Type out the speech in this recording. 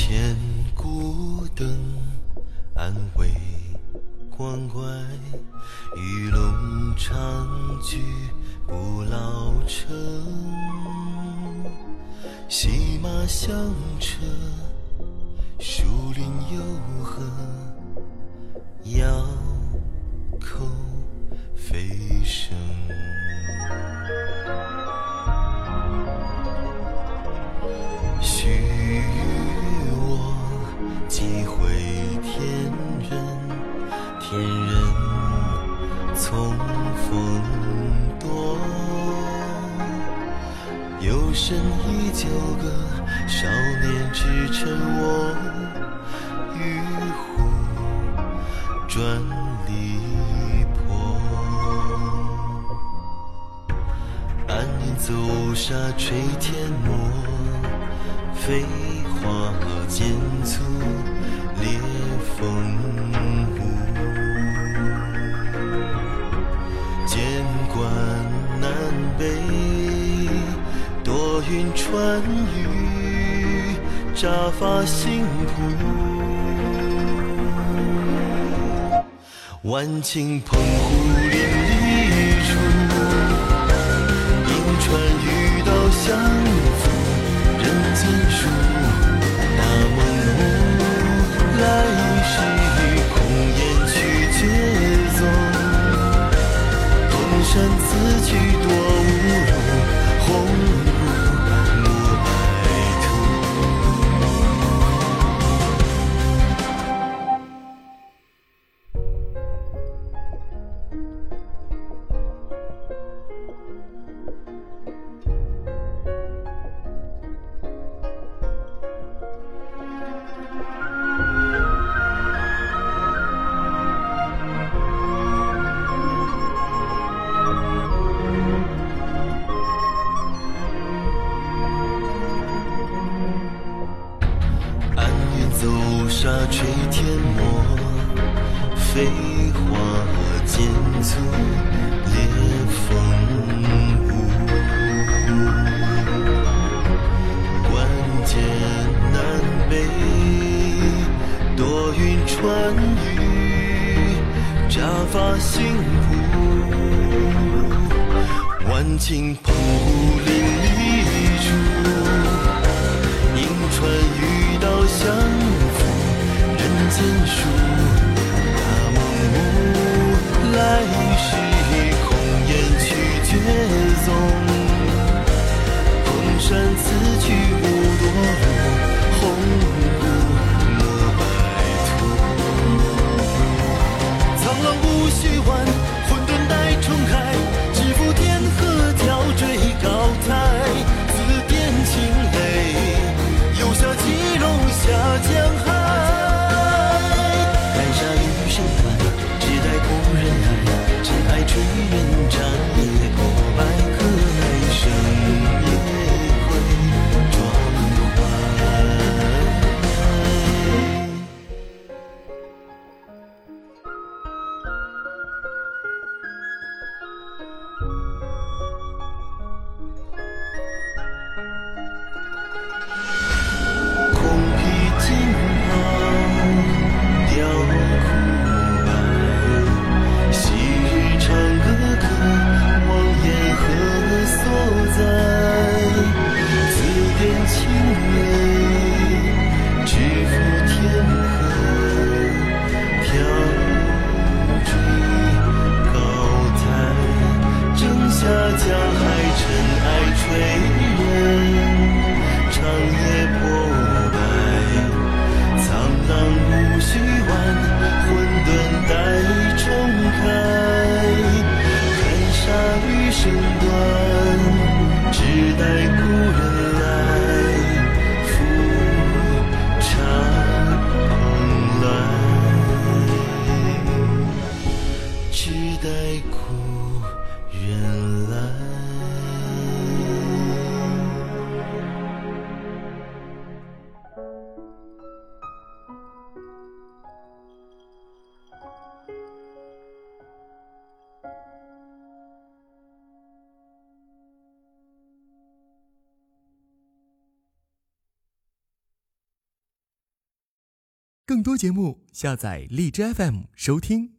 千古灯，安慰关怀，玉龙长居不老城。骑马香车，树林幽壑，从风躲。有神依旧歌，少年只趁我与虎转离魄。暗影走沙吹天墨，飞花间簇烈风云穿雨，扎发新蒲。万顷澎湖林立处，银川渔道相扶，人间书。那梦雾来时，空雁去绝踪。东山此去多无路，垂天墨，飞花间簇烈风舞。关剑南北，多云穿雨，扎发新蒲。万顷澎湖人间云只待故人。更多节目，下载荔枝 FM 收听。